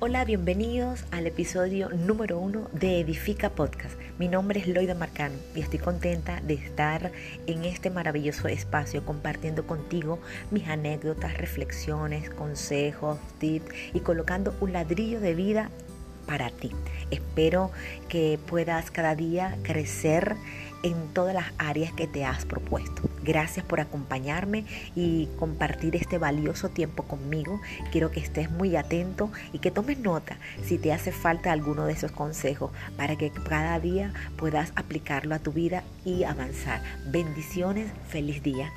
Hola, bienvenidos al episodio número uno de Edifica Podcast. Mi nombre es Loida Marcano y estoy contenta de estar en este maravilloso espacio compartiendo contigo mis anécdotas, reflexiones, consejos, tips y colocando un ladrillo de vida para ti. Espero que puedas cada día crecer en todas las áreas que te has propuesto. Gracias por acompañarme y compartir este valioso tiempo conmigo. Quiero que estés muy atento y que tomes nota si te hace falta alguno de esos consejos para que cada día puedas aplicarlo a tu vida y avanzar. Bendiciones, feliz día.